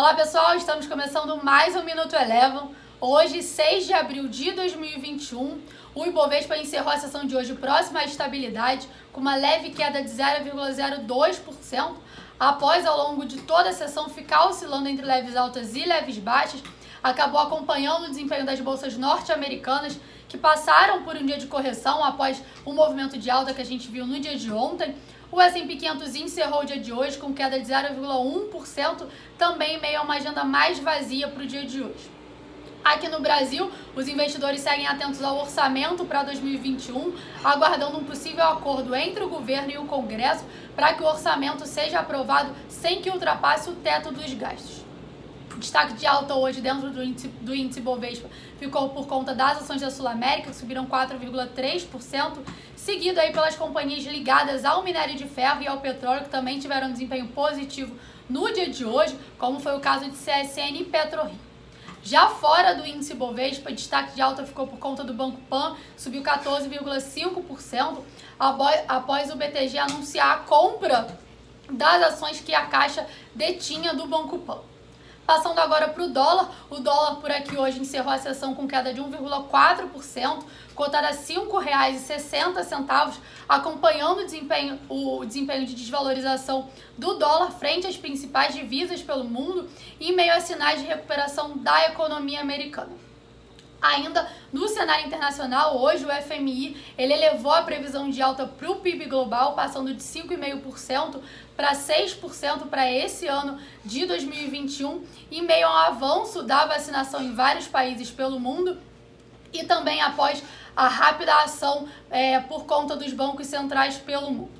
Olá pessoal, estamos começando mais um Minuto Elevam. Hoje, 6 de abril de 2021, o Ibovespa encerrou a sessão de hoje próximo à estabilidade, com uma leve queda de 0,02%, após ao longo de toda a sessão ficar oscilando entre leves altas e leves baixas, acabou acompanhando o desempenho das bolsas norte-americanas, que passaram por um dia de correção após o movimento de alta que a gente viu no dia de ontem. O S&P 500 encerrou o dia de hoje com queda de 0,1%, também meio a uma agenda mais vazia para o dia de hoje. Aqui no Brasil, os investidores seguem atentos ao orçamento para 2021, aguardando um possível acordo entre o governo e o Congresso para que o orçamento seja aprovado sem que ultrapasse o teto dos gastos. Destaque de alta hoje dentro do índice, do índice Bovespa ficou por conta das ações da Sul América, que subiram 4,3%, seguido aí pelas companhias ligadas ao minério de ferro e ao petróleo, que também tiveram um desempenho positivo no dia de hoje, como foi o caso de CSN e PetroRio. Já fora do índice Bovespa, destaque de alta ficou por conta do Banco Pan, subiu 14,5% após o BTG anunciar a compra das ações que a Caixa detinha do Banco Pan. Passando agora para o dólar, o dólar por aqui hoje encerrou a sessão com queda de 1,4%, cotada a R$ 5,60, acompanhando o desempenho, o desempenho de desvalorização do dólar frente às principais divisas pelo mundo, em meio a sinais de recuperação da economia americana. Ainda no cenário internacional, hoje o FMI ele elevou a previsão de alta para o PIB global, passando de 5,5% para 6% para esse ano de 2021, em meio ao avanço da vacinação em vários países pelo mundo e também após a rápida ação é, por conta dos bancos centrais pelo mundo.